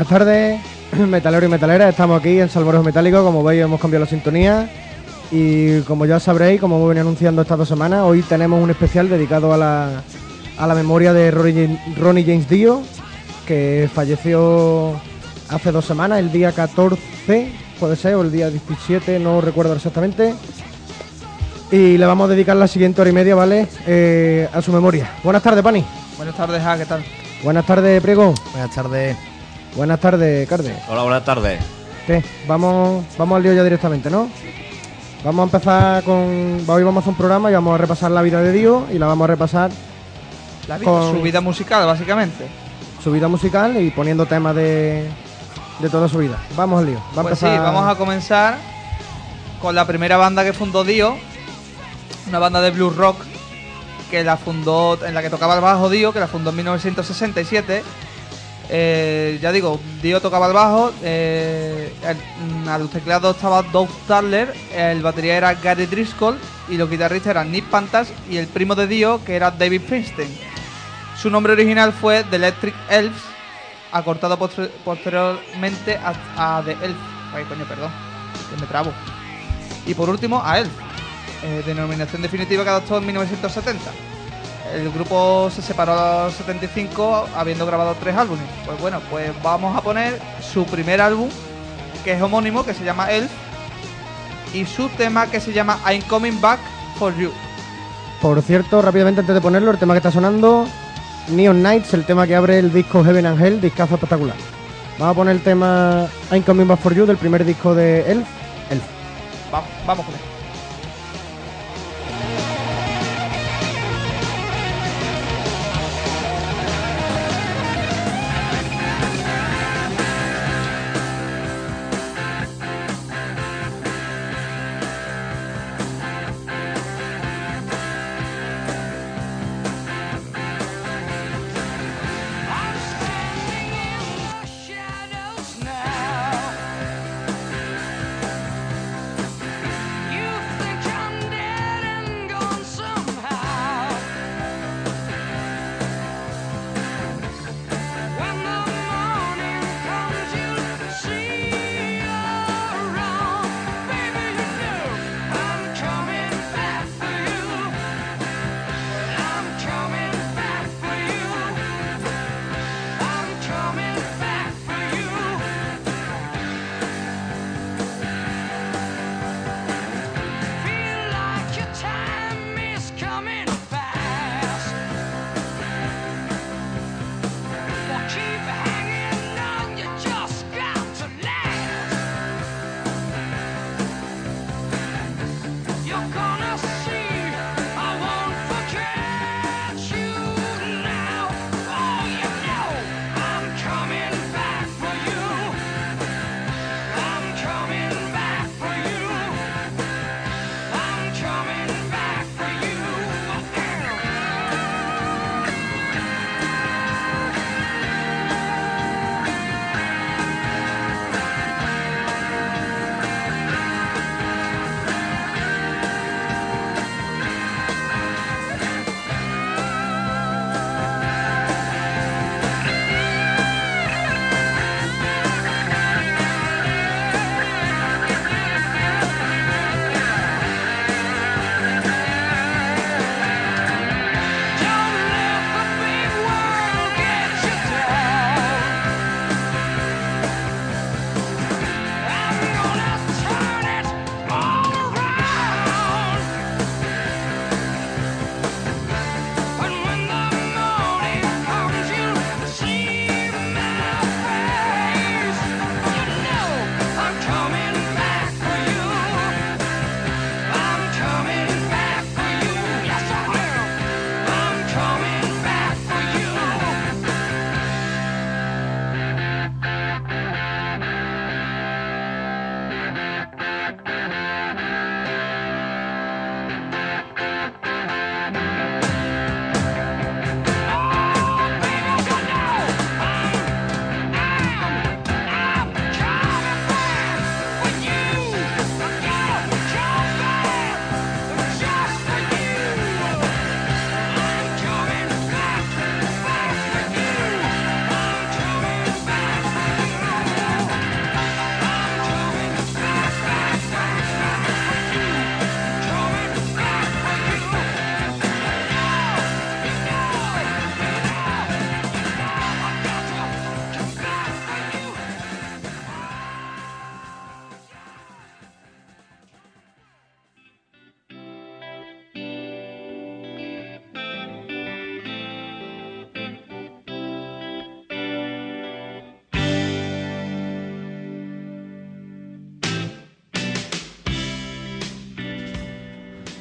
Buenas tardes, metaleros y metaleras. Estamos aquí en Salmorejo Metálico. Como veis, hemos cambiado la sintonía. Y como ya sabréis, como hemos venido anunciando estas dos semanas, hoy tenemos un especial dedicado a la, a la memoria de Ronnie, Ronnie James Dio, que falleció hace dos semanas, el día 14, puede ser, o el día 17, no recuerdo exactamente. Y le vamos a dedicar la siguiente hora y media, ¿vale? Eh, a su memoria. Buenas tardes, Pani. Buenas tardes, ah, ¿qué tal? Buenas tardes, Priego. Buenas tardes. Buenas tardes, Carde. Hola, buenas tardes. ¿Qué? Vamos, vamos al lío ya directamente, ¿no? Vamos a empezar con. Hoy vamos a hacer un programa y vamos a repasar la vida de Dio y la vamos a repasar La vida, Con- Su vida musical, básicamente. su vida musical y poniendo temas de, de toda su vida. Vamos al lío. Va a Pues sí, empezar- vamos a comenzar con la primera banda que fundó Dio, una banda de blues rock que la fundó, en la que tocaba el bajo Dio, que la fundó en 1967. Eh, ya digo, Dio tocaba el bajo, eh, el- mm, a los teclados estaba Doug Tadler, el batería era Gary Driscoll y los guitarristas eran Nick Pantas y el primo de Dio, que era David Princeton. Su nombre original fue The Electric Elves, acortado posteriormente a, a The Elf. Ay, coño, perdón, me trabo. Y por último, a Elf, eh, denominación definitiva que adoptó en 1970. El grupo se separó a los 75 habiendo grabado tres álbumes. Pues bueno, pues vamos a poner su primer álbum, que es homónimo, que se llama Elf, y su tema que se llama I'm Coming Back for You. Por cierto, rápidamente antes de ponerlo, el tema que está sonando, Neon Nights, el tema que abre el disco Heaven and Hell, discazo espectacular. Vamos a poner el tema I'm Coming Back for You del primer disco de Elf. Elf. Vamos, vamos con él.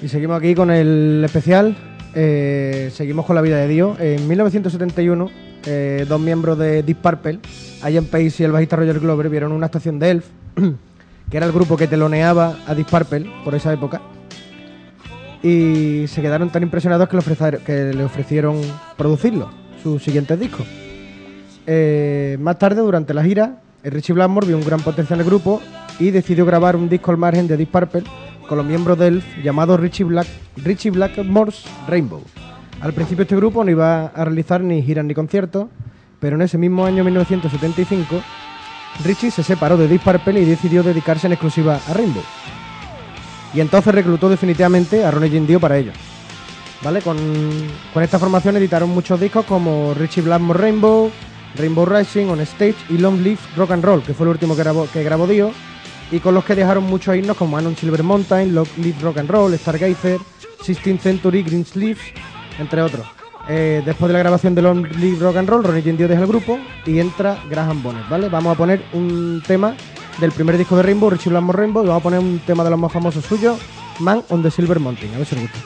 Seguimos aquí con el especial. eh, seguimos con la vida de Dio. En 1971, eh, dos miembros de Deep Purple, Ian Pace y el bajista Roger Glover, vieron una estación de Elf, que era el grupo que teloneaba a Deep Purple por esa época. Y se quedaron tan impresionados que le, ofrecieron producirlo, sus siguientes discos. Eh, más tarde, durante la gira, Richie Blackmore vio un gran potencial en el grupo y decidió grabar un disco al margen de Deep Purple con los miembros de Elf llamado Richie, Black, Richie Blackmore's Rainbow. Al principio este grupo no iba a realizar ni giras ni conciertos, pero en ese mismo año 1975 Richie se separó de Deep Purple y decidió dedicarse en exclusiva a Rainbow. Y entonces reclutó definitivamente a Ronnie Dio para ello. ¿Vale? Con, con esta formación editaron muchos discos como Richie Blackmore Rainbow, Rainbow Rising, On Stage y Long Live Rock and Roll, que fue el último que grabó, que grabó Dio, y con los que dejaron muchos himnos como Anon Silver Mountain, Live Rock and Roll, Stargazer, 16th Century, Green Sleeves, entre otros. Eh, después de la grabación de Long Live Rock and Roll, Ronnie Dio deja el grupo y entra Graham Bonnet, ¿vale? Vamos a poner un tema del primer disco de Rainbow, Richie Blackmore Rainbow, y vamos a poner un tema de los más famosos suyos, Man on the Silver Mountain, a ver si os gusta.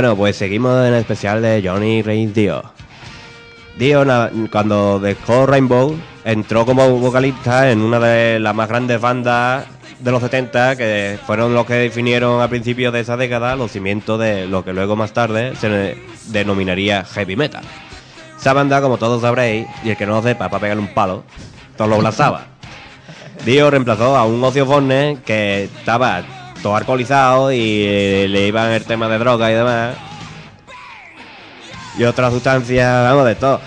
Bueno, pues seguimos en el especial de Johnny Reigns Dio. Dio, cuando dejó Rainbow, entró como vocalista en una de las más grandes bandas de los 70, que fueron los que definieron a principios de esa década los cimientos de lo que luego más tarde se denominaría heavy metal. Esa banda, como todos sabréis, y el que no lo sepa, para pegarle un palo, todos lo blazaba. Dio reemplazó a un Ozzy Osbourne que estaba todo alcoholizado y eh, le iban el tema de droga y demás. Y otras sustancias, vamos, de todo.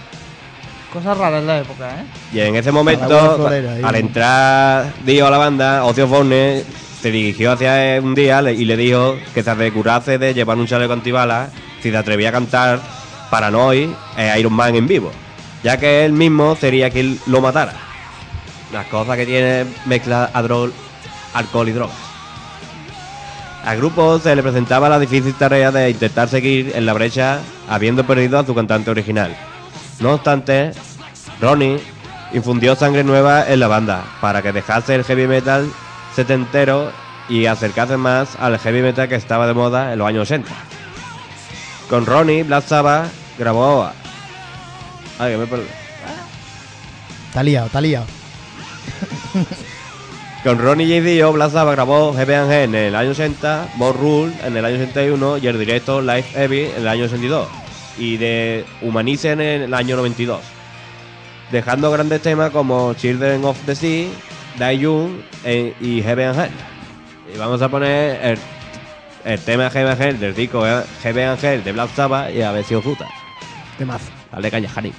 Cosas raras en la época, ¿eh? Y en ese momento, florera, ahí. al entrar Dio a la banda, Ozzy Osbourne se dirigió hacia él un día y le dijo que se asegurase de llevar un chaleco antibalas si se atrevía a cantar Paranoid e Iron Man en vivo, ya que él mismo sería quien lo matara. Las cosas que tiene mezcla adrol, alcohol y drogas. Al grupo se le presentaba la difícil tarea de intentar seguir en la brecha habiendo perdido a su cantante original. No obstante, Ronnie infundió sangre nueva en la banda para que dejase el heavy metal setentero y acercase más al heavy metal que estaba de moda en los años 80. Con Ronnie, Black Sabbath grabó... Ay, que me perdido. Está liado, está liado. Con Ronnie J. Dio, Black Sabbath grabó Hell en el año 80, More Rule en el año 81 y el directo Live Heavy en el año 82 y de Humanice en el año 92. Dejando grandes temas como Children of the Sea, Die Young eh, y Heavy and Hell. Y vamos a poner el, el tema Heavy and Hell del disco eh, Heavy and Hell de Black Sabbath y a ver si os gusta. Temazo. Dale caña, Jani.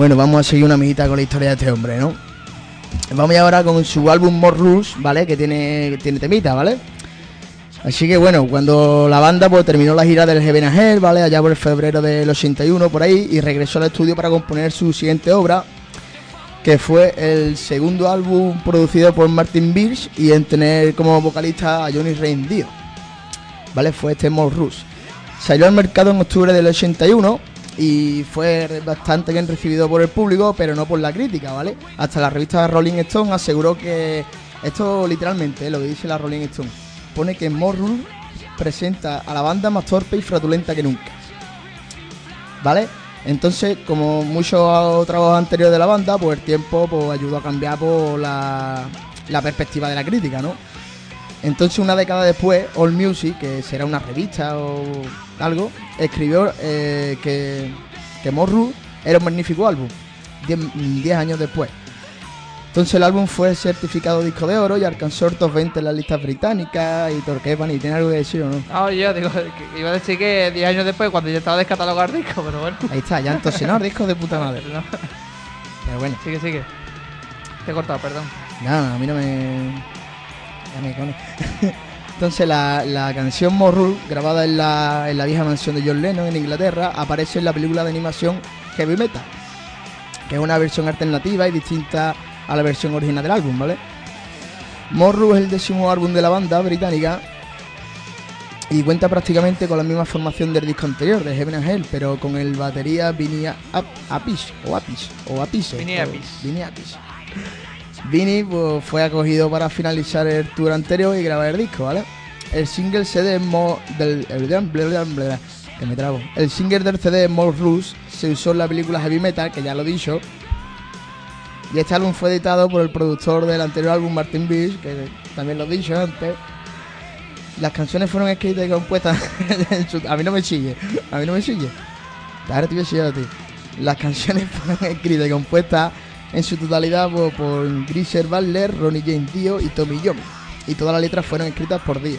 Bueno, vamos a seguir una amiguita con la historia de este hombre, ¿no? Vamos ahora con su álbum More Rules, ¿vale? Que tiene, tiene temita, ¿vale? Así que bueno, cuando la banda pues terminó la gira del Heaven Hell, ¿vale? Allá por el febrero del 81 por ahí y regresó al estudio para componer su siguiente obra, que fue el segundo álbum producido por Martin Birch y en tener como vocalista a Johnny Rain Dio. ¿Vale? Fue este More Rules. Salió al mercado en octubre del 81 y fue bastante bien recibido por el público, pero no por la crítica, ¿vale? Hasta la revista Rolling Stone aseguró que esto literalmente, lo que dice la Rolling Stone, pone que More Rules presenta a la banda más torpe y fraudulenta que nunca. ¿Vale? Entonces, como muchos trabajos anteriores de la banda, pues el tiempo pues, ayudó a cambiar pues, la, la perspectiva de la crítica, ¿no? Entonces, una década después, All Music, que será una revista o algo, escribió eh, que, que More Rules era un magnífico álbum, 10 años después. Entonces el álbum fue certificado disco de oro y alcanzó el top 20 en las listas británicas y Torqueban y tiene algo que decir o no. Ah, yo digo, iba a decir que 10 años después, cuando ya estaba descatalogado el disco, pero bueno. Ahí está, ya entonces no, disco de puta madre. No, Pero bueno, sigue, sigue. Te he cortado, perdón. nada, a mí no me... Ya me. Entonces la, la canción More Rules, grabada en la, en la vieja mansión de John Lennon en Inglaterra, aparece en la película de animación Heavy Metal, que es una versión alternativa y distinta a la versión original del álbum, ¿vale? More Rules es el décimo álbum de la banda británica y cuenta prácticamente con la misma formación del disco anterior, de Heaven and Hell, pero con el batería Vinny Ap- Appice, o Appice, o Appice. Vinny Appice. Vinny pues, fue acogido para finalizar el tour anterior y grabar el disco, ¿vale? El single CD del que me trabo. El single del CD More Rules se usó en la película Heavy Metal, que ya lo he dicho. Y este álbum fue editado por el productor del anterior álbum Martin Beach, que también lo he dicho antes. Las canciones fueron escritas y compuestas. a mí no me sigue, a mí no me sigue. Ahora te voy a a ti. Las canciones fueron escritas y compuestas en su totalidad por, por Grisher Butler, Ronnie James Dio y Tommy Young. Y todas las letras fueron escritas por Dio.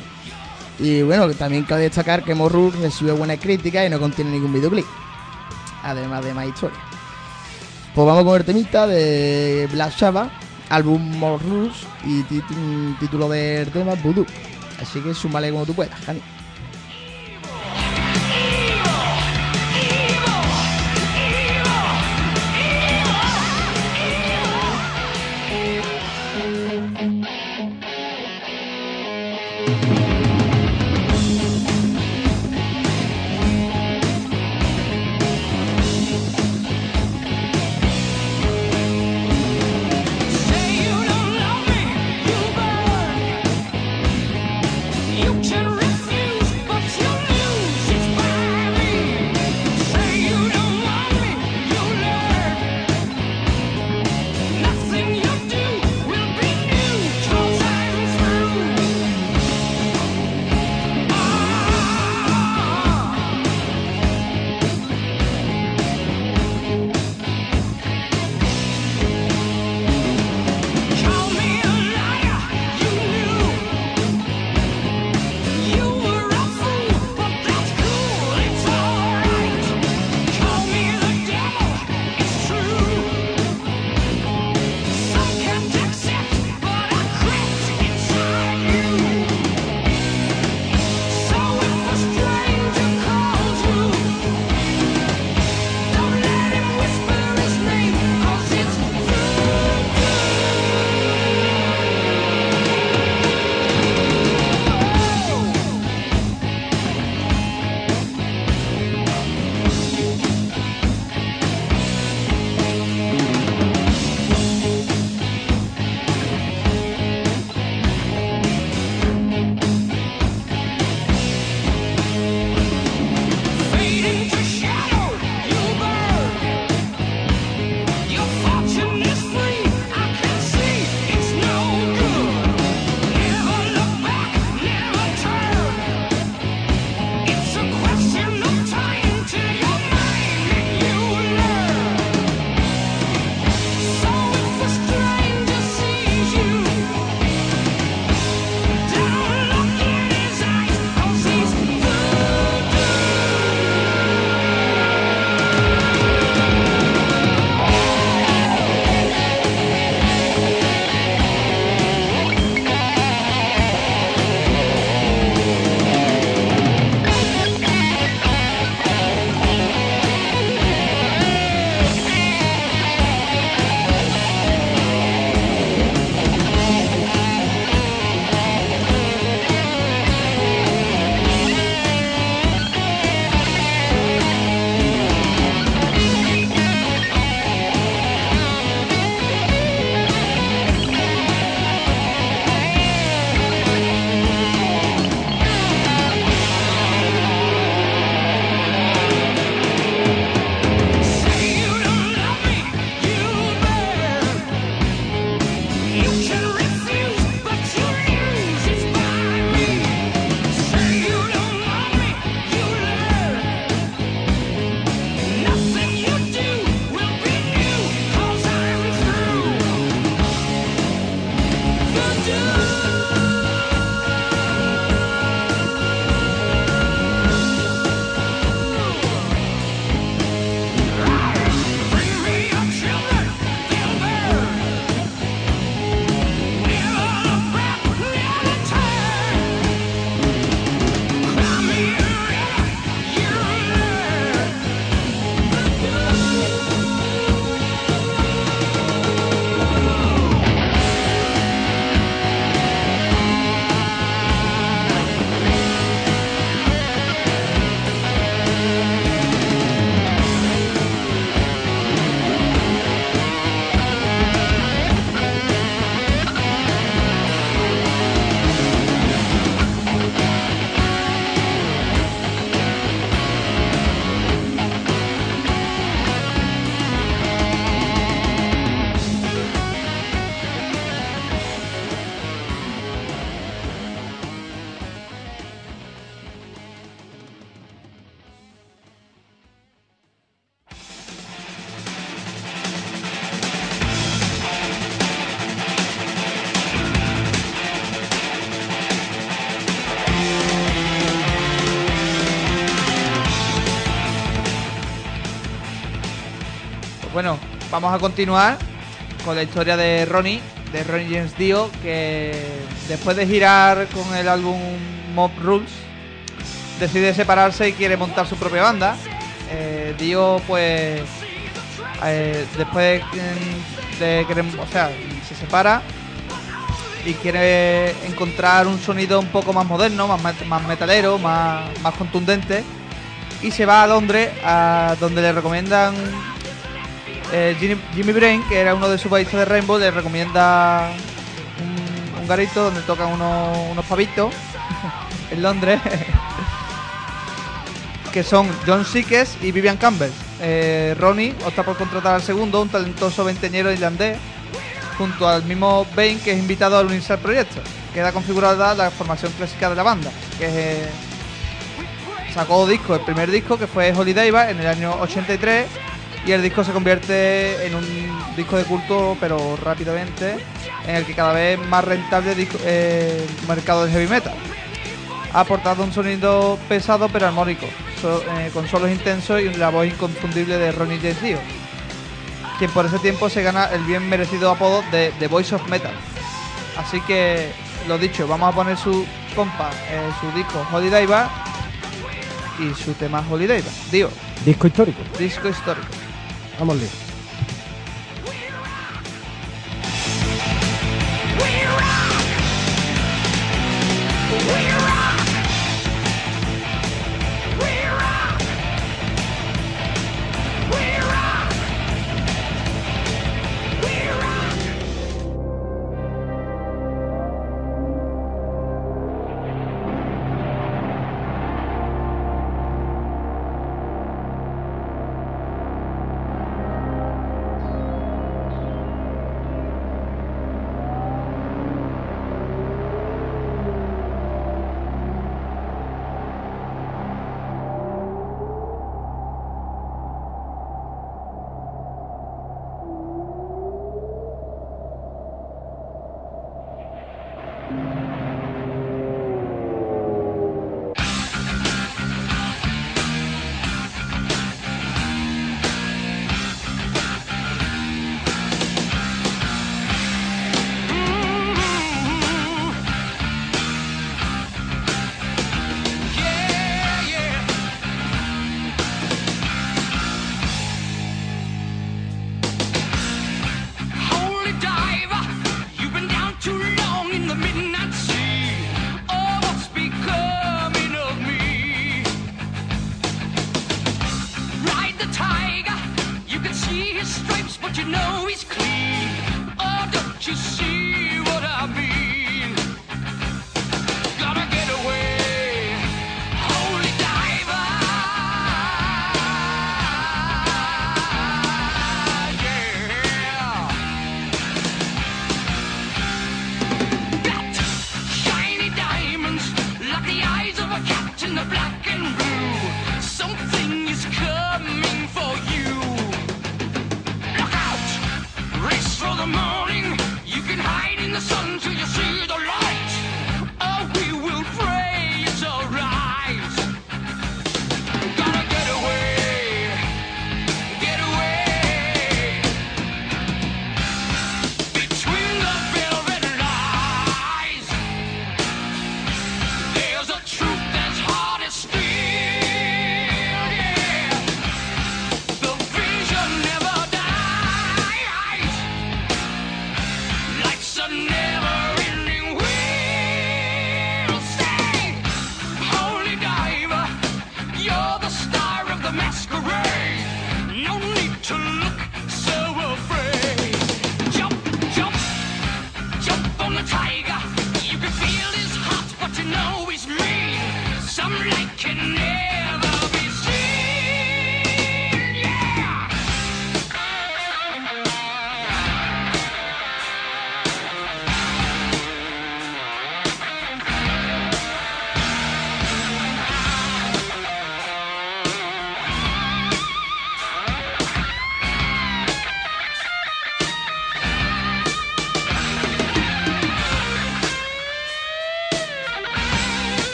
Y bueno, también cabe destacar que Morru recibió buenas críticas y no contiene ningún videoclip. Además de más historia. Pues vamos con el temita de Black Sabbath, álbum Morrus y título del tema Voodoo. Así que súmale como tú puedas, Jani. Vamos a continuar con la historia de Ronnie, de Ronnie James Dio, que después de girar con el álbum Mob Rules, decide separarse y quiere montar su propia banda. Eh, Dio, pues, eh, después de, de o sea, se separa y quiere encontrar un sonido un poco más moderno, más, más metalero, más, más contundente. Y se va a Londres, a donde le recomiendan eh, Jimmy, Brain, que era uno de sus bajistas de Rainbow, le recomienda un, garito donde tocan unos, unos pavitos en Londres, que son John Sikes y Vivian Campbell. Eh, Ronnie opta por contratar al segundo, un talentoso veinteñero irlandés, junto al mismo Bain, que es invitado a unirse al proyecto. Queda configurada la formación clásica de la banda, que es, eh, sacó dos discos, el primer disco que fue Holiday Bar en el año 83 y el disco se convierte en un disco de culto pero rápidamente en el que cada vez más rentable disco- eh, el mercado del heavy metal. Ha aportado un sonido pesado pero armónico, so- eh, con solos intensos y la voz inconfundible de Ronnie James Dio, quien por ese tiempo se gana el bien merecido apodo de The Voice of Metal. Así que, lo dicho, vamos a poner su compa, eh, su disco Holiday Bar y su tema Holiday Bar. Dio, Disco histórico. disco histórico. Vamos, Lee.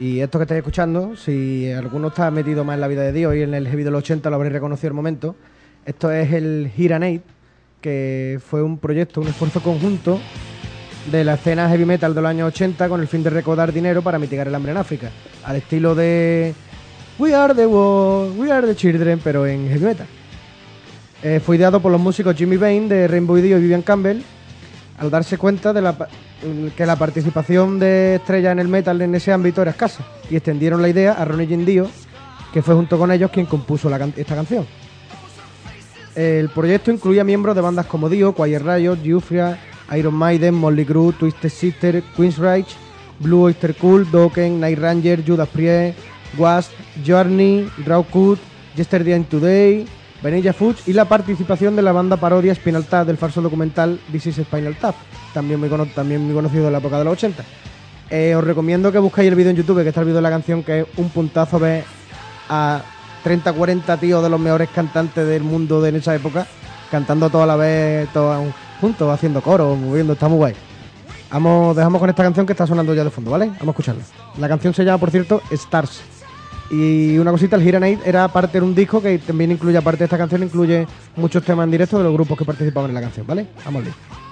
Y esto que estáis escuchando, si alguno está metido más en la vida de Dios y en el heavy del 80 lo habréis reconocido el momento, esto es el Hiranate, que fue un proyecto, un esfuerzo conjunto de la escena heavy metal de los años 80 con el fin de recaudar dinero para mitigar el hambre en África, al estilo de We Are the World, We Are the Children, pero en heavy metal. Eh, fue ideado por los músicos Jimmy Bain de Rainbow Dio y Vivian Campbell al darse cuenta de la que la participación de estrellas en el metal en ese ámbito era escasa y extendieron la idea a Ronnie Jim Dio, que fue junto con ellos quien compuso esta canción. El proyecto incluía miembros de bandas como Dio, Quiet Riot, Euphoria, Iron Maiden, Molly Crew, Twisted Sister, Queensryche, Blue Oyster Cult, Dokken, Night Ranger, Judas Priest, Wasp, Journey, Raw Cut, Yesterday and Today, Vanilla Fudge y la participación de la banda parodia Spinal Tap del falso documental This is Spinal Tap, también muy, también muy conocido de la época de los 80. Eh, os recomiendo que busquéis el vídeo en YouTube, que está el vídeo de la canción, que es un puntazo ver a 30, 40 tíos de los mejores cantantes del mundo de en esa época, cantando toda la vez, todos juntos, haciendo coro, moviendo, está muy guay. Vamos, dejamos con esta canción que está sonando ya de fondo, ¿vale? Vamos a escucharla. La canción se llama, por cierto, Stars. Y una cosita, el Hiranate era parte de un disco que también incluye, aparte de esta canción, incluye muchos temas en directo de los grupos que participaban en la canción, ¿vale? Vamos al lío.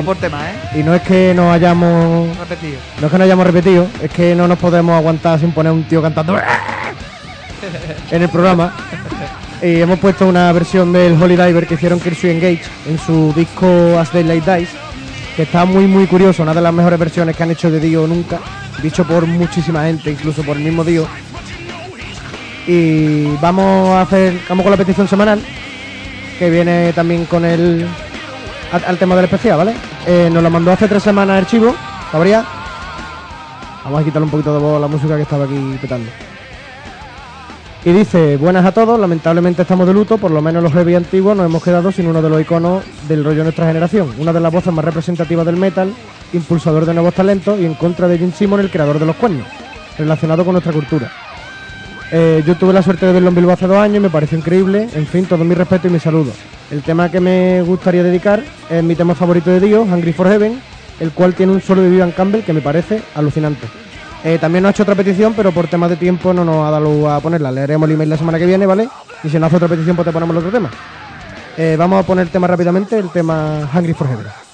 ¿Eh? Y no es que nos hayamos Repetido. No es que no hayamos repetido, es que no nos podemos aguantar sin poner un tío cantando en el programa. Y hemos puesto una versión del Holy Diver que hicieron Kirsty Engage en su disco As Daylight Dies, que está muy muy curioso, una de las mejores versiones que han hecho de Dio nunca, dicho por muchísima gente, incluso por el mismo Dio. Y vamos a hacer, vamos con la petición semanal, que viene también con el al, al tema del especial, ¿vale? Eh, nos lo mandó hace tres semanas el chivo, Gabriel. Vamos a quitarle un poquito de voz a la música que estaba aquí petando. Y dice, buenas a todos, lamentablemente estamos de luto, por lo menos los heavy antiguos nos hemos quedado sin uno de los iconos del rollo de nuestra generación, una de las voces más representativas del metal, impulsador de nuevos talentos y en contra de Jim Simon, el creador de los cuernos, relacionado con nuestra cultura. Eh, yo tuve la suerte de verlo en Bilbao hace dos años y me pareció increíble. En fin, todo mi respeto y mi saludo. El tema que me gustaría dedicar es mi tema favorito de Dio, Hungry for Heaven, el cual tiene un solo de Vivian Campbell que me parece alucinante. Eh, también nos ha hecho otra petición, pero por temas de tiempo no nos ha dado a ponerla. Leeremos el email la semana que viene, ¿vale? Y si nos hace otra petición, pues te ponemos el otro tema. Eh, vamos a poner el tema rápidamente, el tema Hungry for Heaven.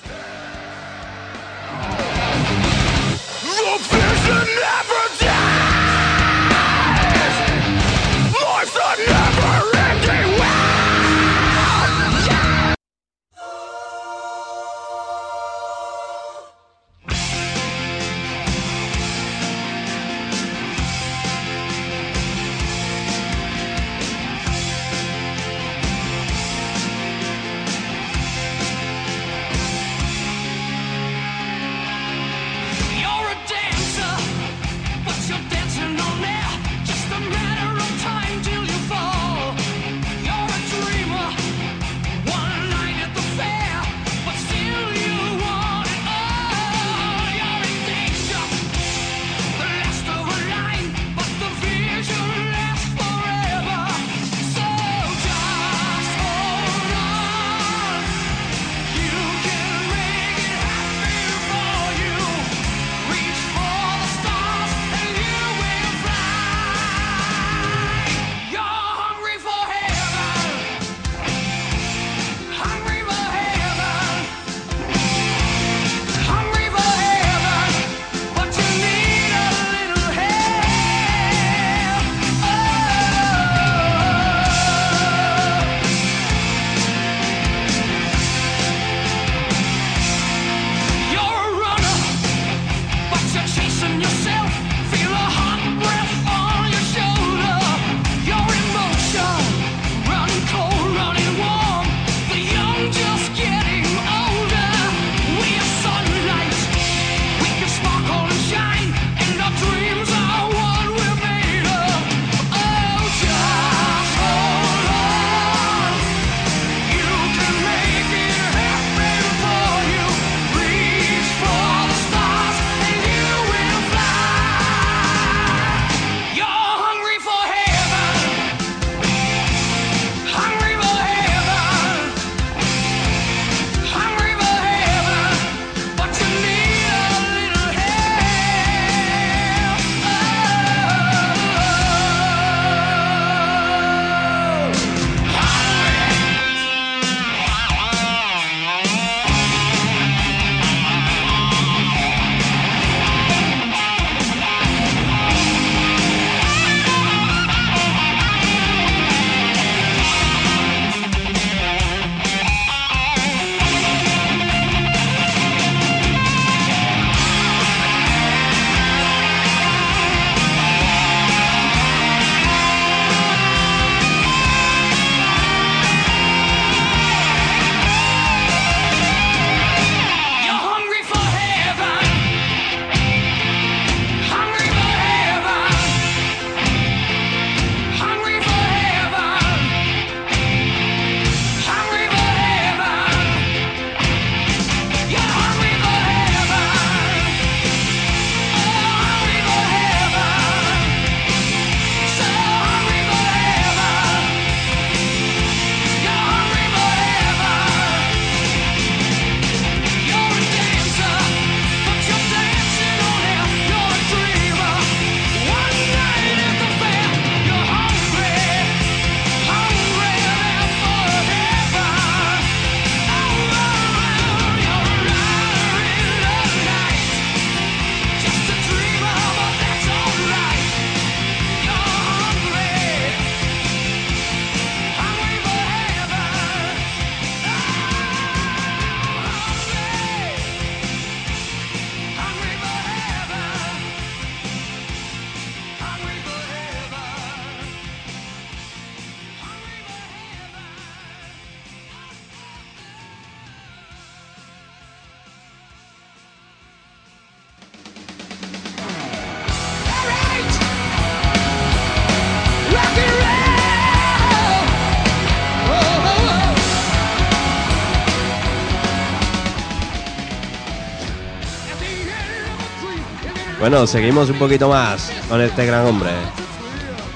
Bueno, seguimos un poquito más con este gran hombre.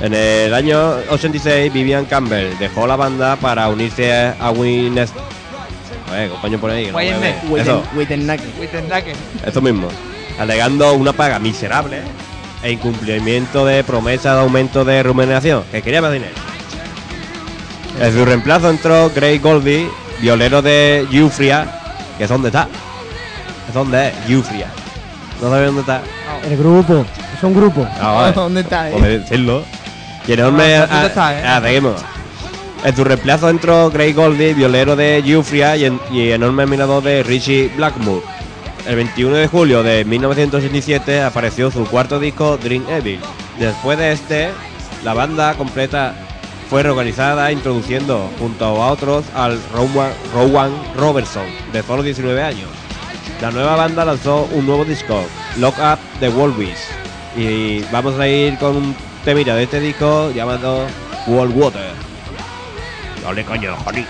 En el año 86, Vivian Campbell dejó la banda para unirse a Winnet. A ver, compañero por ahí. eso mismo. Alegando una paga miserable e incumplimiento de promesa de aumento de remuneración, que quería más dinero. En su reemplazo entró Gray Goldie, violero de Eufria, que es donde está. Es donde es Eufria. No sabes dónde está. El grupo. Es un grupo. Ah, vale. ¿Dónde está? eh? Decirlo. Y enorme. Ah, ¿dónde está, eh? ah, seguimos. En su reemplazo entró Gray Goldie, violero de Eufria y, en- y enorme admirador de Richie Blackmore. El 21 de julio de 1967 apareció su cuarto disco Dream Evil. Después de este, la banda completa fue reorganizada introduciendo junto a otros al Rowan, Rowan Robertson, de solo 19 años. La nueva banda lanzó un nuevo disco, Lock Up the Wolves. Y vamos a ir con un temita de este disco llamado World Water. Dale coño, Johnny.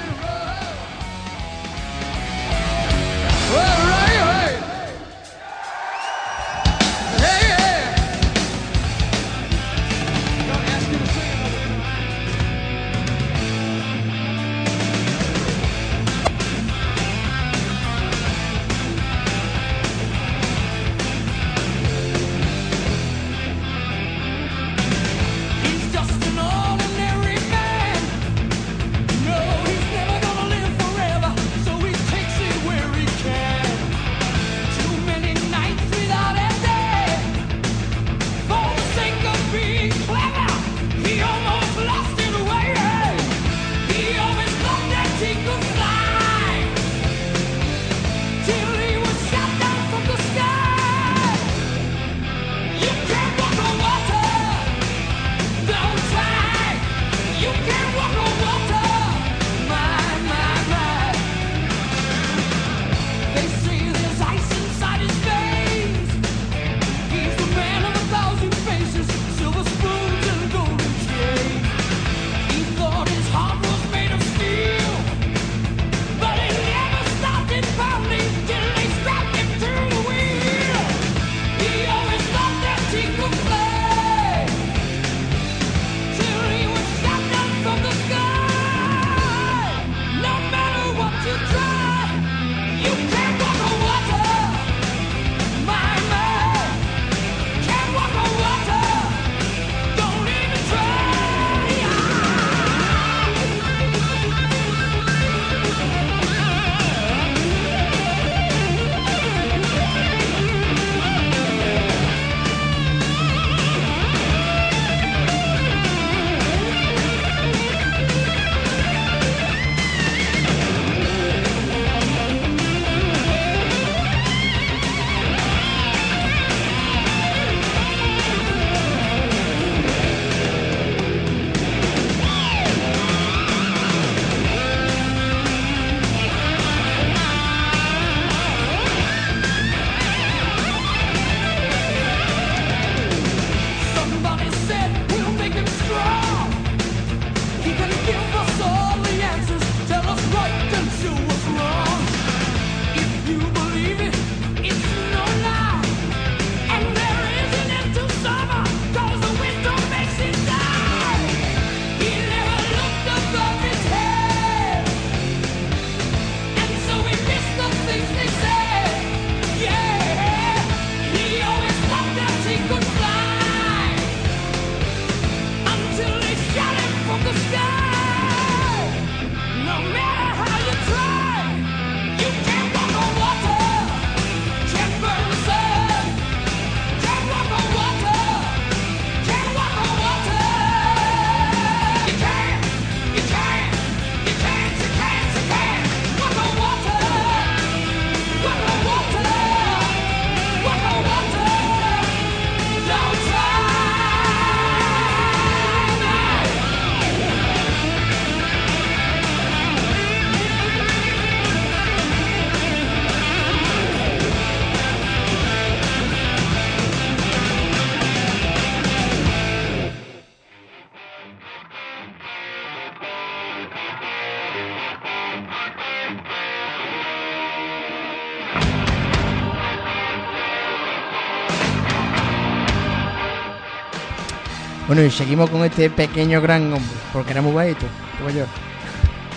Bueno, y seguimos con este pequeño gran hombre, porque era muy bajito, como yo.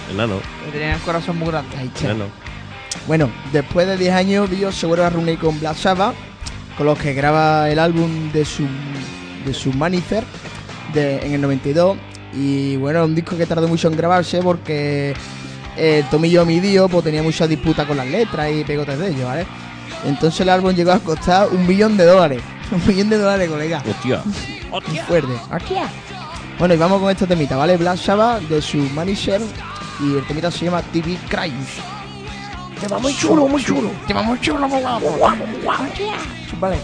Enano, Que tenía el corazón muy grande. Ahí está. enano. Bueno, después de 10 años, Dio se vuelve a reunir con Black Sabbath, con los que graba el álbum de su, de su Manifest de, en el 92. Y bueno, un disco que tardó mucho en grabarse porque el Tomillo Mi Dio pues, tenía mucha disputa con las letras y pegotes de ellos, ¿vale? Entonces el álbum llegó a costar un millón de dólares. Un millón de dólares, colega. Hostia. Fuerte. Bueno, y vamos con este temita, ¿vale? Black Sabbath de su Manager y el temita se llama TV Crimes. Tema muy chulo, muy chulo. Tema muy chulo, muy guapo. Vale.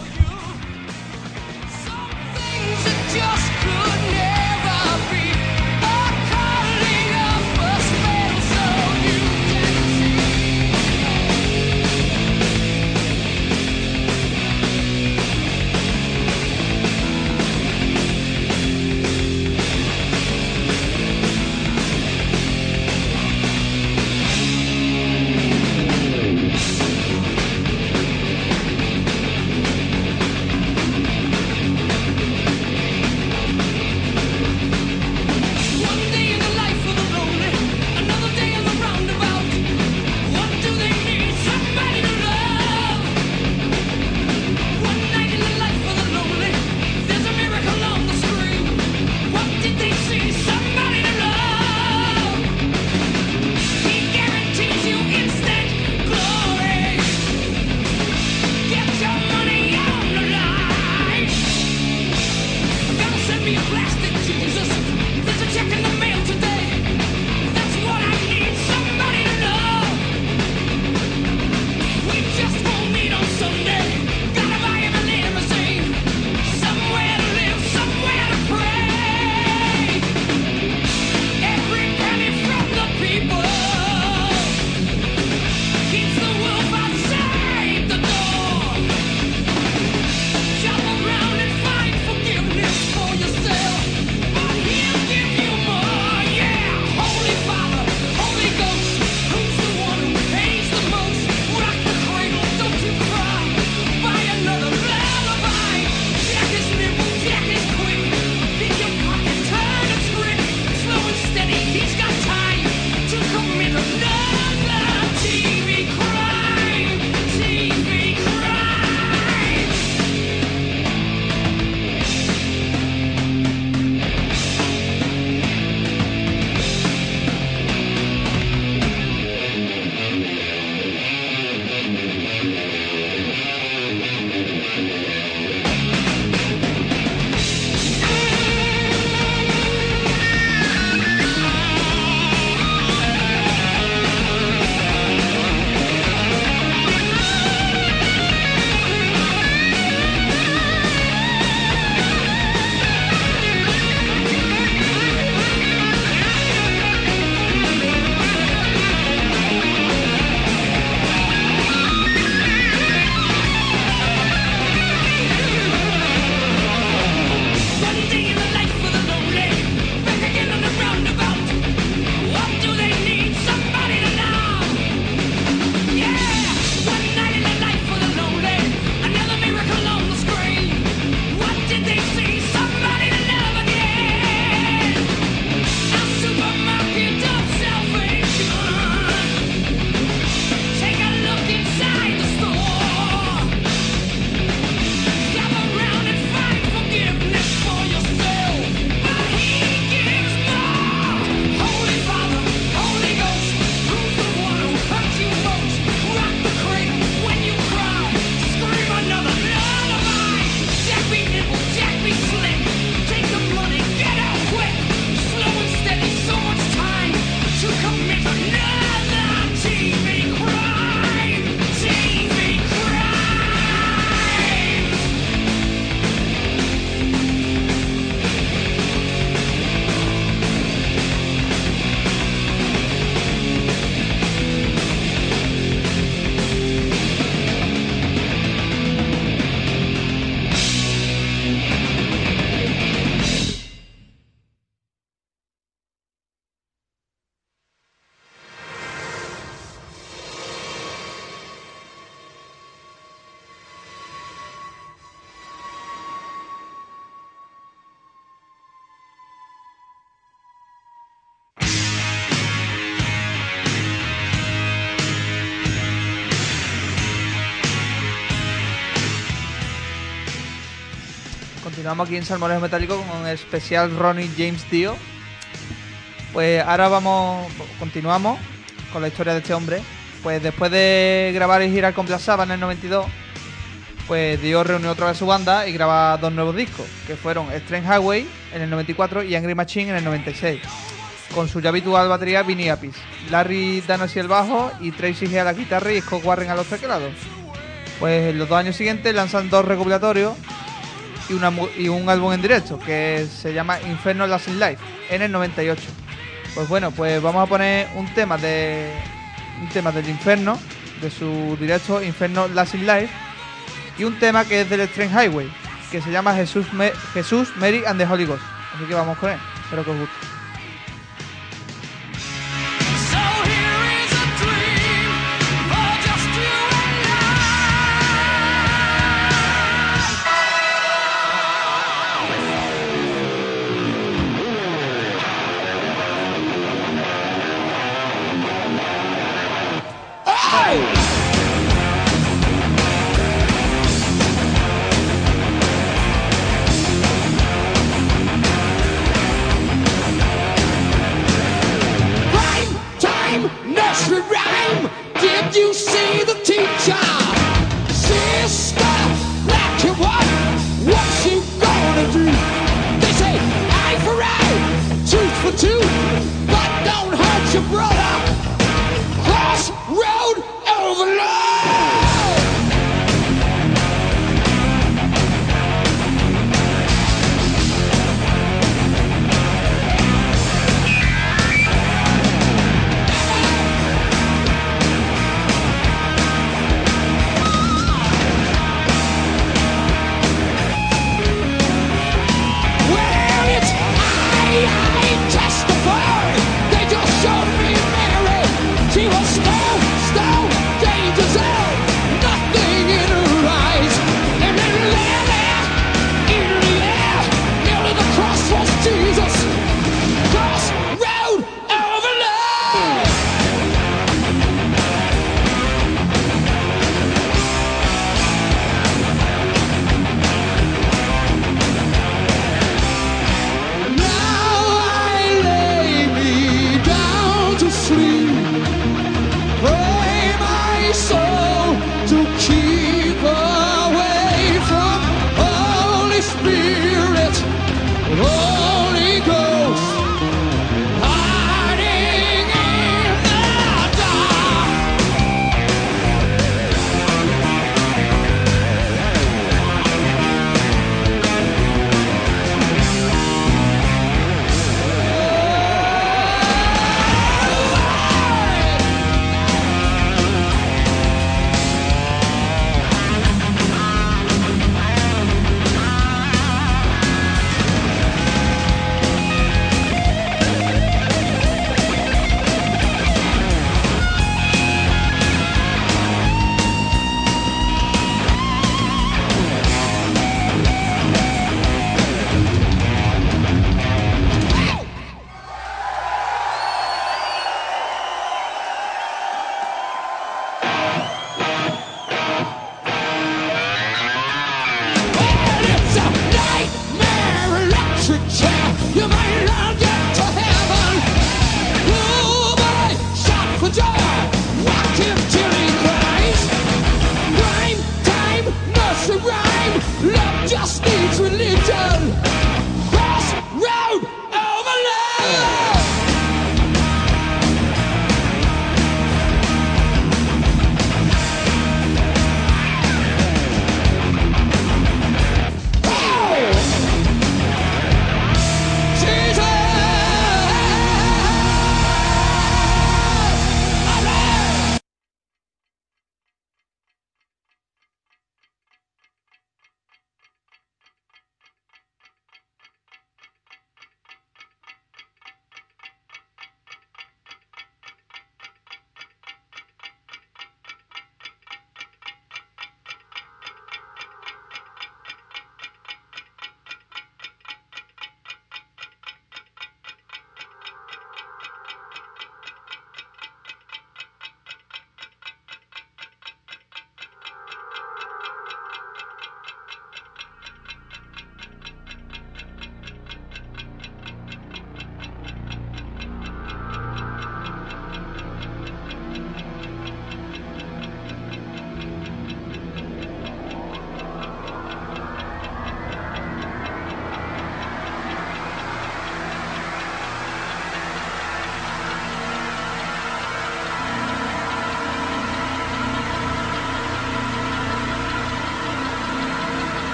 Things that Continuamos aquí en Salmorejo Metálico con el especial Ronnie James Dio. Pues ahora vamos, continuamos con la historia de este hombre. Pues después de grabar y girar con Black en el 92, pues Dio reunió otra vez su banda y graba dos nuevos discos, que fueron Strange Highway en el 94 y Angry Machine en el 96. Con su ya habitual batería Vinny Apis, Larry Danasi el bajo y Tracy G a la guitarra y Scott Warren a los teclados. Pues en los dos años siguientes lanzan dos recopilatorios y, una y un álbum en directo que se llama Inferno Last in Life en el 98. Pues bueno, pues vamos a poner un tema de un tema del Inferno de su directo Inferno Last in Life y un tema que es del Strange Highway que se llama Jesús, Jesús Mary and the Holy Ghost. Así que vamos con él. Espero que os guste.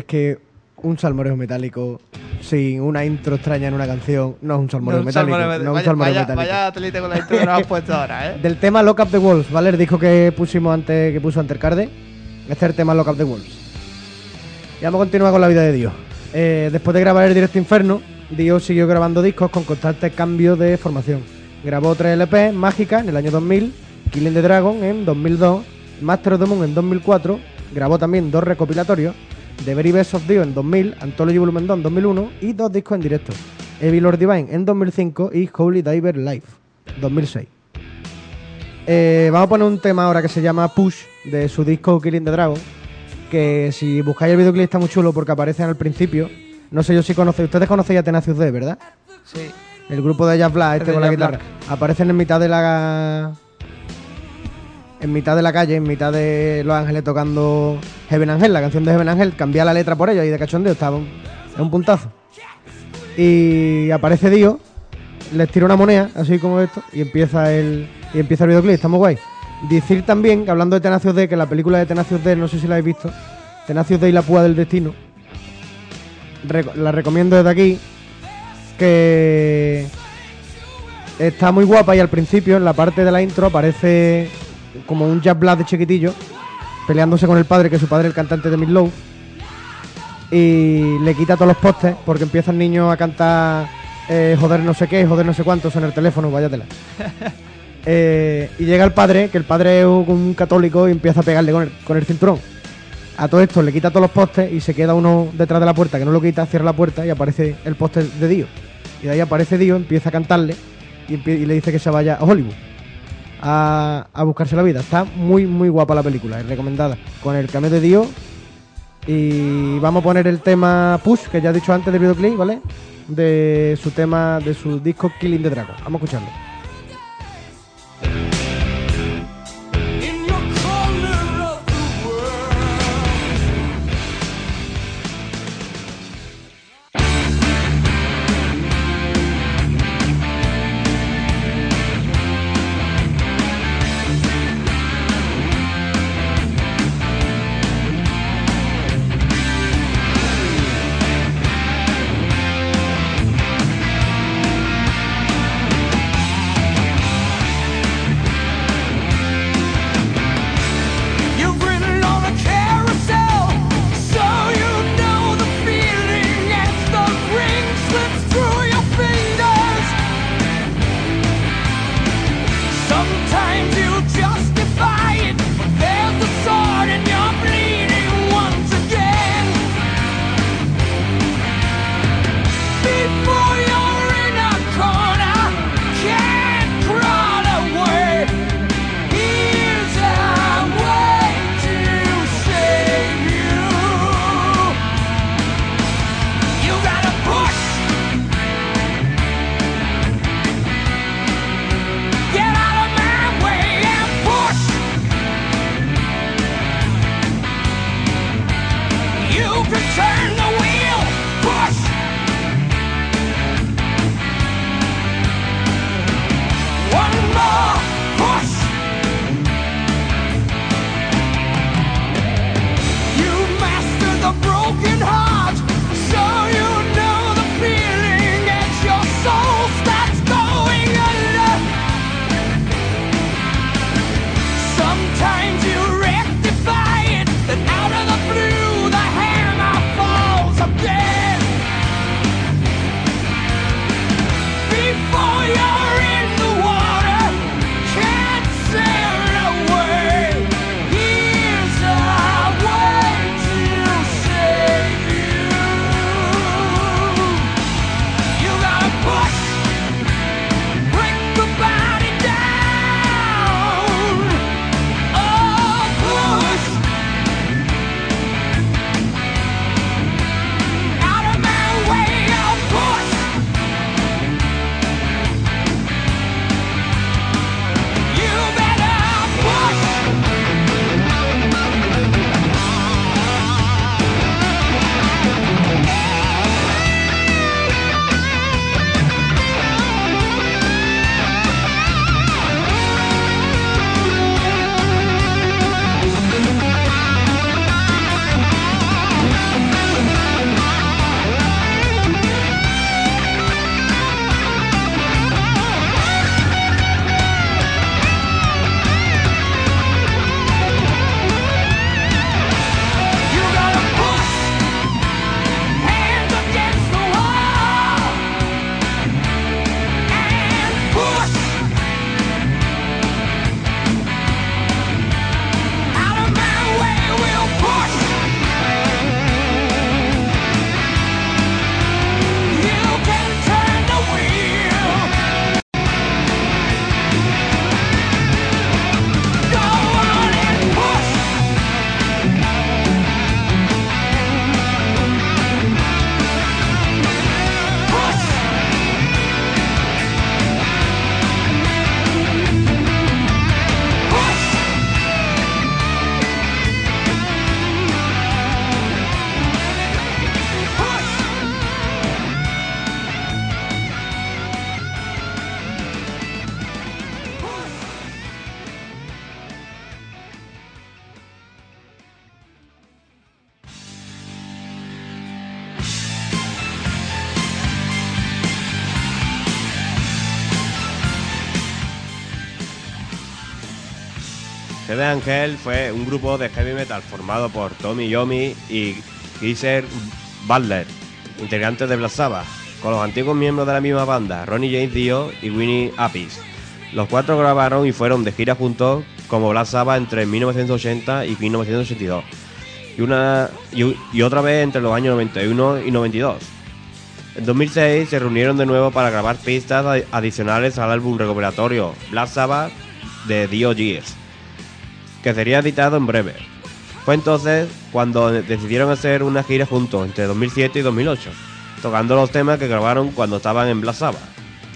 Es que un salmoreo metálico sin una intro extraña en una canción no es un salmoreo No, metálico. Salmoreo no es un vaya, salmoreo vaya, metálico. vaya con la intro que nos has puesto ahora, ¿eh? Del tema Lock Up the Wolves, ¿vale? El disco que pusimos antes, que puso Antercarde. Este es el tema Lock Up the Wolves. Y vamos a continuar con la vida de Dios. Eh, después de grabar el Directo Inferno, Dios siguió grabando discos con constantes cambios de formación. Grabó tres LP, Mágica en el año 2000, Killing the Dragon en 2002, Master of the Moon en 2004, grabó también dos recopilatorios, The Very Best of Dio en 2000, Anthology Volumen 2 en 2001 y dos discos en directo, Evil Lord Divine en 2005 y Holy Diver Live 2006. Eh, vamos a poner un tema ahora que se llama Push de su disco Killing the Dragon. Que si buscáis el videoclip está muy chulo porque aparece al principio. No sé yo si conocéis. Ustedes conocéis a Tenacious D, ¿verdad? Sí. El grupo de Jazz Black, este de con la guitarra. Aparecen en mitad de la. En mitad de la calle, en mitad de Los Ángeles tocando Heaven Angel, la canción de Heaven Angel. Cambia la letra por ello y de cachondeo. Estaba un, un puntazo. Y aparece Dio, les tira una moneda, así como esto, y empieza el, y empieza el videoclip. Está muy guay. Decir también, hablando de Tenacious D, que la película de Tenacious D, no sé si la habéis visto, Tenacious D y la púa del destino, la recomiendo desde aquí, que está muy guapa y al principio, en la parte de la intro, aparece como un Jazz Black de chiquitillo, peleándose con el padre, que su padre es el cantante de Loaf, y le quita todos los postes porque empieza el niño a cantar eh, joder no sé qué, joder no sé cuántos en el teléfono, váyatela. Eh, y llega el padre, que el padre es un, católico y empieza a pegarle con el, con el cinturón. A todo esto le quita todos los postes y se queda uno detrás de la puerta que no lo quita, cierra la puerta y aparece el poste de Dio. Y de ahí aparece Dio, empieza a cantarle y le dice que se vaya a Hollywood a, buscarse la vida. Está muy, muy guapa la película, es recomendada. Con el cameo de Dio. Y vamos a poner el tema Push, que ya he dicho antes del videoclip, ¿vale? De su tema, de su disco Killing the Dragon. Vamos a escucharlo. Angel fue un grupo de heavy metal formado por Tommy Yomi y Geezer Butler, integrantes de Black Sabbath, con los antiguos miembros de la misma banda, Ronnie James Dio y Winnie Appice. Los cuatro grabaron y fueron de gira juntos como Black Sabbath entre 1980 y 1982, y, una, y, otra vez entre los años 91 y 92. En 2006 se reunieron de nuevo para grabar pistas adi- adicionales al álbum recuperatorio Black Sabbath de Dio Gears, que sería editado en breve. Fue entonces cuando decidieron hacer una gira juntos entre 2007 y 2008, tocando los temas que grabaron cuando estaban en Black Sabbath.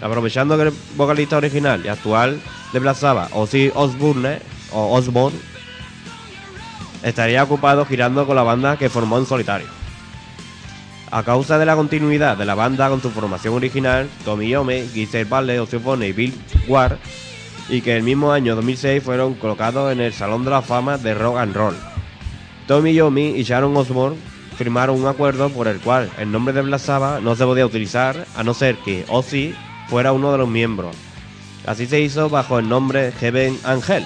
Aprovechando que el vocalista original y actual de Black Sabbath, Ozzy Osbourne, o Osbourne, estaría ocupado girando con la banda que formó en solitario. A causa de la continuidad de la banda con su formación original, Tommy Yome, Geezer Butler, Ozzy Osbourne y Bill Ward, y que el mismo año 2006 fueron colocados en el Salón de la Fama de Rock and Roll. Tommy Yomi y Sharon Osbourne firmaron un acuerdo por el cual el nombre de Black Sabbath no se podía utilizar a no ser que Ozzy fuera uno de los miembros. Así se hizo bajo el nombre Heaven Angel.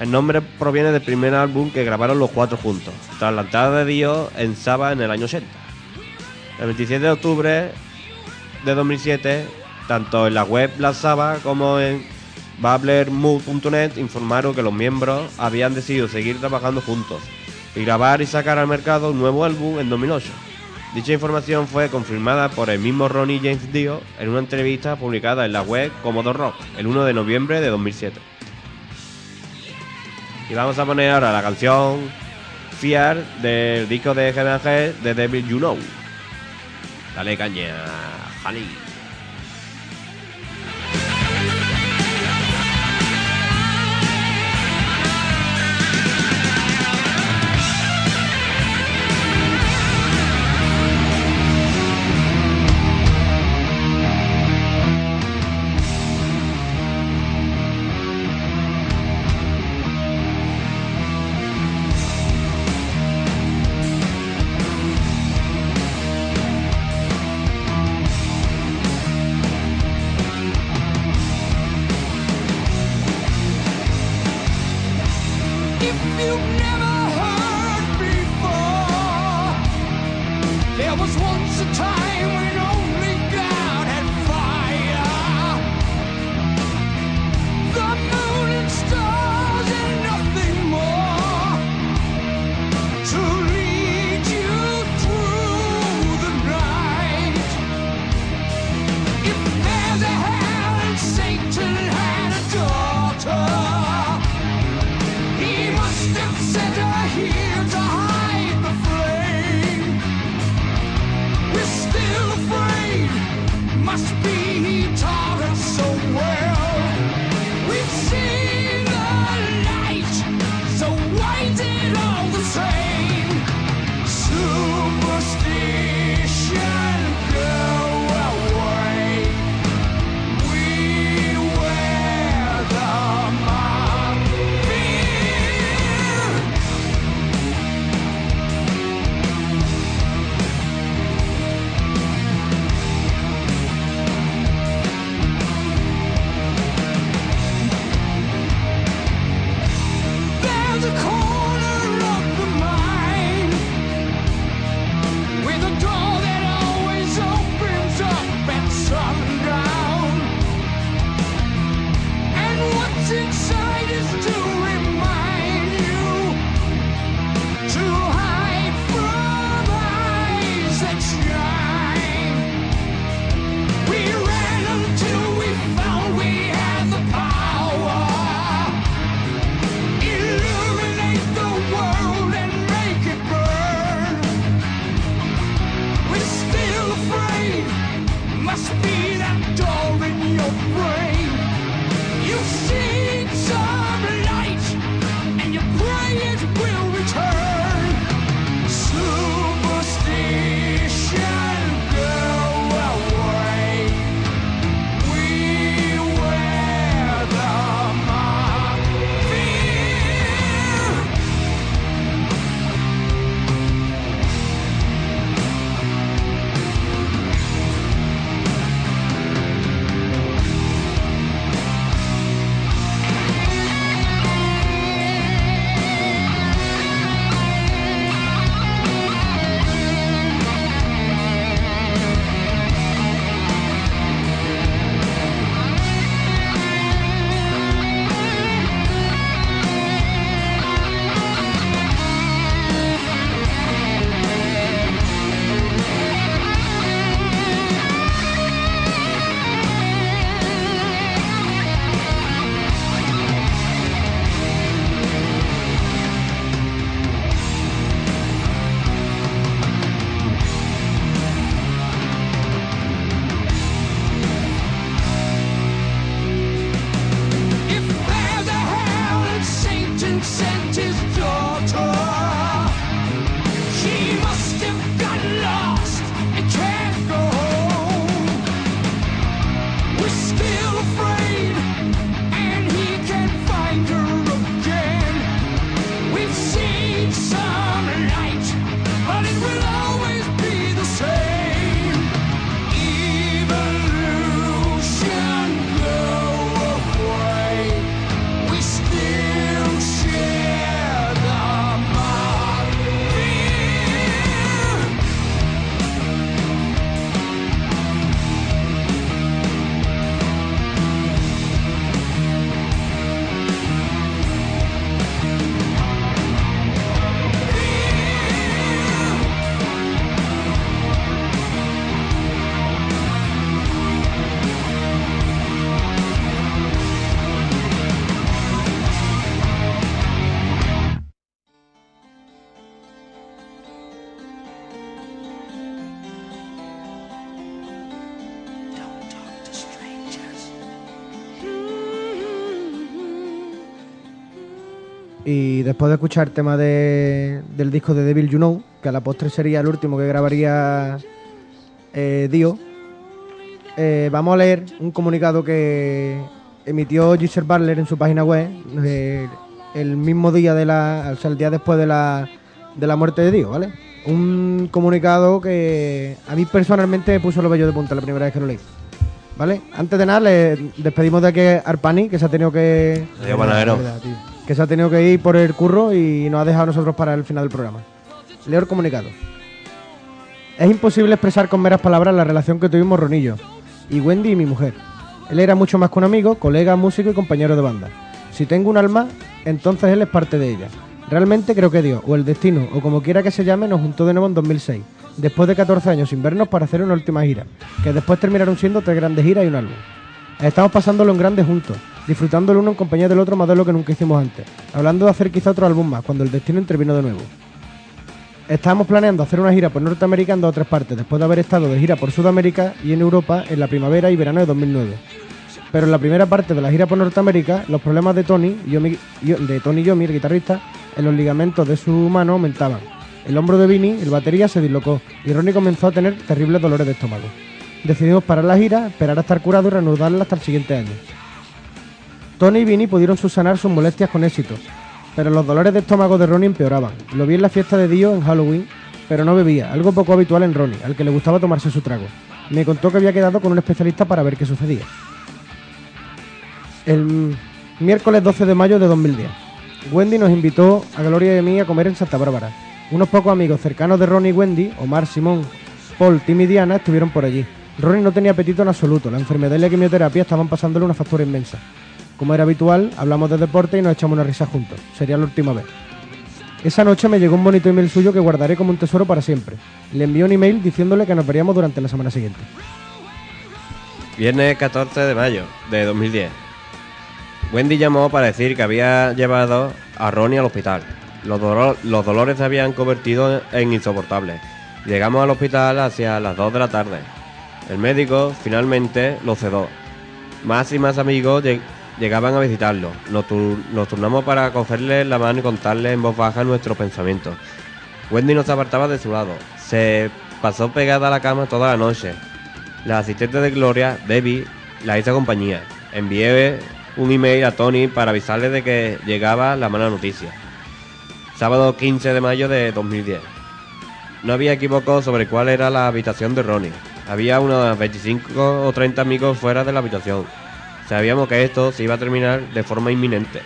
El nombre proviene del primer álbum que grabaron los cuatro juntos, tras la entrada de Dio en Sabbath en el año 80. El 27 de octubre de 2007, tanto en la web Black Sabbath como en bubblermood.net informaron que los miembros habían decidido seguir trabajando juntos y grabar y sacar al mercado un nuevo álbum en 2008. Dicha información fue confirmada por el mismo Ronnie James Dio en una entrevista publicada en la web Commodore Rock el 1 de noviembre de 2007. Y vamos a poner ahora la canción Fear del disco de Heaven de Devil You Know. Dale caña, Jali. He después de escuchar el tema de- del disco de Devil You Know, que a la postre sería el último que grabaría eh, Dio, eh, vamos a leer un comunicado que emitió Giselle Butler en su página web eh, el mismo día de la, o sea, el día después de la, de la muerte de Dio, ¿vale? Un comunicado que a mí personalmente me puso los vellos de punta la primera vez que lo leí. ¿Vale? Antes de nada, le despedimos de aquí a Arpani, que se ha tenido que, Adiós. Que se ha tenido que ir por el curro y nos ha dejado a nosotros para el final del programa. Leo el comunicado. Es imposible expresar con meras palabras la relación que tuvimos Ronillo y Wendy y mi mujer. Él era mucho más que un amigo, colega, músico y compañero de banda. Si tengo un alma, entonces él es parte de ella. Realmente creo que Dios, o el destino, o como quiera que se llame, nos juntó de nuevo en 2006, después de 14 años sin vernos para hacer una última gira, que después terminaron siendo tres grandes giras y un álbum. Estamos pasándolo en grande juntos, disfrutando el uno en compañía del otro más de lo que nunca hicimos antes, hablando de hacer quizá otro álbum más, cuando el destino intervino de nuevo. Estábamos planeando hacer una gira por Norteamérica en dos o tres partes, después de haber estado de gira por Sudamérica y en Europa en la primavera y verano de 2009. Pero en la primera parte de la gira por Norteamérica, los problemas de Tony, Yomi- Yo- de Tony Yomi, el guitarrista, en los ligamentos de su mano aumentaban. El hombro de Vinny, el batería, se dislocó y Ronnie comenzó a tener terribles dolores de estómago. Decidimos parar la gira, esperar a estar curado y reanudarla hasta el siguiente año. Tony y Vinny pudieron subsanar sus molestias con éxito, pero los dolores de estómago de Ronnie empeoraban. Lo vi en la fiesta de Dio en Halloween, pero no bebía, algo poco habitual en Ronnie, al que le gustaba tomarse su trago. Me contó que había quedado con un especialista para ver qué sucedía. El miércoles 12 de mayo de 2010, Wendy nos invitó a Gloria y a mí a comer en Santa Bárbara. Unos pocos amigos cercanos de Ronnie y Wendy, Omar, Simón, Paul, Tim y Diana, estuvieron por allí. Ronnie no tenía apetito en absoluto, la enfermedad y la quimioterapia estaban pasándole una factura inmensa. Como era habitual, hablamos de deporte y nos echamos una risa juntos. Sería la última vez. Esa noche me llegó un bonito email suyo que guardaré como un tesoro para siempre. Le envié un email diciéndole que nos veríamos durante la semana siguiente. Viernes 14 de mayo de 2010. Wendy llamó para decir que había llevado a Ronnie al hospital. Los, los dolores se habían convertido en insoportables. Llegamos al hospital hacia las 2 de la tarde. El médico finalmente lo cedó. Más y más amigos lleg- llegaban a visitarlo. Nos, tur- nos turnamos para cogerle la mano y contarle en voz baja nuestros pensamientos. Wendy no se apartaba de su lado. Se pasó pegada a la cama toda la noche. La asistente de Gloria, Debbie, la hizo compañía. Envié un email a Tony para avisarle de que llegaba la mala noticia. Sábado 15 de mayo de 2010. No había equivoco sobre cuál era la habitación de Ronnie. Había unos 25 o 30 amigos fuera de la habitación. Sabíamos que esto se iba a terminar de forma inminente.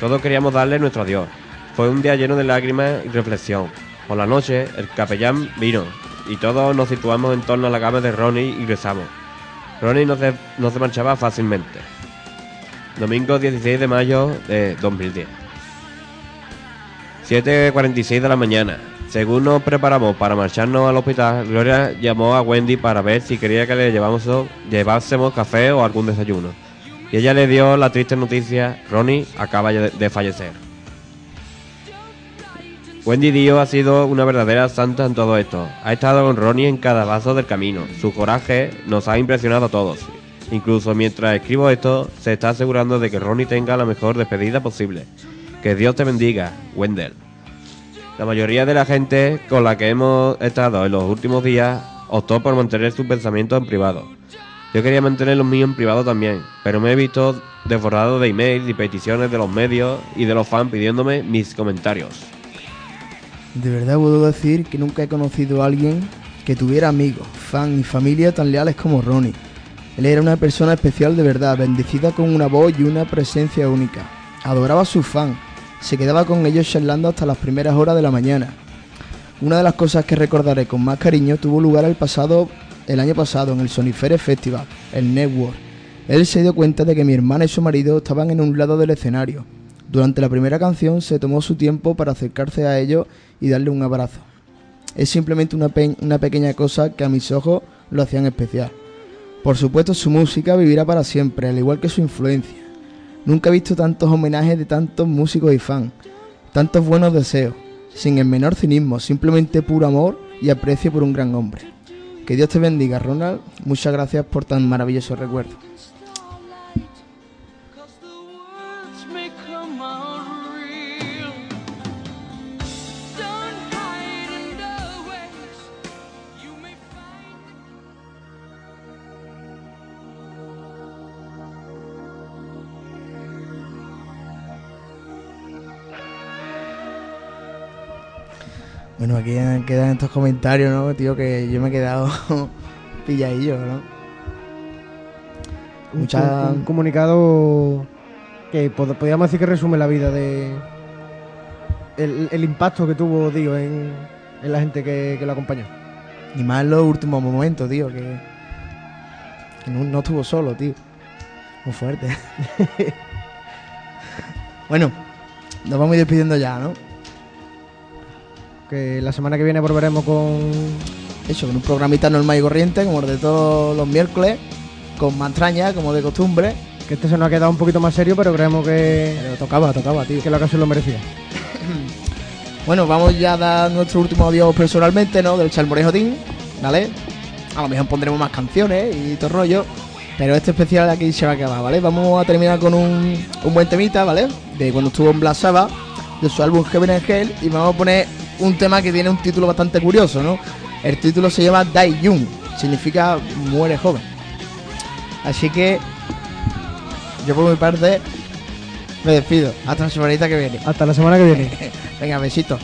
Todos queríamos darle nuestro adiós. Fue un día lleno de lágrimas y reflexión. Por la noche, el capellán vino y todos nos situamos en torno a la cama de Ronnie y rezamos. Ronnie no se, no se marchaba fácilmente. Domingo 16 de mayo de 2010. 7.46 de la mañana. Según nos preparamos para marcharnos al hospital, Gloria llamó a Wendy para ver si quería que le llevásemos café o algún desayuno. Y ella le dio la triste noticia, Ronnie acaba de fallecer. Wendy Dio ha sido una verdadera santa en todo esto. Ha estado con Ronnie en cada vaso del camino. Su coraje nos ha impresionado a todos. Incluso mientras escribo esto, se está asegurando de que Ronnie tenga la mejor despedida posible. Que Dios te bendiga, Wendell. La mayoría de la gente con la que hemos estado en los últimos días optó por mantener sus pensamientos en privado. Yo quería mantener los míos en privado también, pero me he visto desbordado de emails y peticiones de los medios y de los fans pidiéndome mis comentarios. De verdad puedo decir que nunca he conocido a alguien que tuviera amigos, fans y familia tan leales como Ronnie. Él era una persona especial de verdad, bendecida con una voz y una presencia única. Adoraba a sus fans, se quedaba con ellos charlando hasta las primeras horas de la mañana. Una de las cosas que recordaré con más cariño tuvo lugar el pasado el año pasado en el Soniferes Festival, el Network. Él se dio cuenta de que mi hermana y su marido estaban en un lado del escenario. Durante la primera canción se tomó su tiempo para acercarse a ellos y darle un abrazo. Es simplemente una, una pequeña cosa que a mis ojos lo hacían especial. Por supuesto su música vivirá para siempre, al igual que su influencia. Nunca he visto tantos homenajes de tantos músicos y fans, tantos buenos deseos, sin el menor cinismo, simplemente puro amor y aprecio por un gran hombre. Que Dios te bendiga, Ronald. Muchas gracias por tan maravilloso recuerdo. Bueno, aquí quedan estos comentarios, ¿no? Tío, que yo me he quedado pilladillo, ¿no? Un, Mucha- un comunicado que pod- podríamos decir que resume la vida de. El, el impacto que tuvo Dio en, en la gente que, que lo acompañó. Y más en los últimos momentos, tío, que, que no, no estuvo solo, tío. Muy fuerte. bueno, nos vamos a ir despidiendo ya, ¿no? Que la semana que viene volveremos con. Eso, con un programita normal y corriente, como el de todos los miércoles, con mantraña, como de costumbre. Que este se nos ha quedado un poquito más serio, pero creemos que, Pero tocaba, tocaba, tío. que la ocasión lo merecía. Bueno, vamos ya a dar nuestro último adiós personalmente, ¿no? Del Chalmorejo Team, ¿vale? A lo mejor pondremos más canciones y todo el rollo. Pero este especial de aquí se va a acabar, ¿vale? Vamos a terminar con un, un buen temita, ¿vale? De cuando estuvo en Black Sabbath, de su álbum Heaven and Hell. Y vamos a poner un tema que tiene un título bastante curioso, ¿no? El título se llama Die Young, significa muere joven. Así que yo por mi parte me despido. Hasta la semanita que viene. Hasta la semana que viene. Venga, besitos.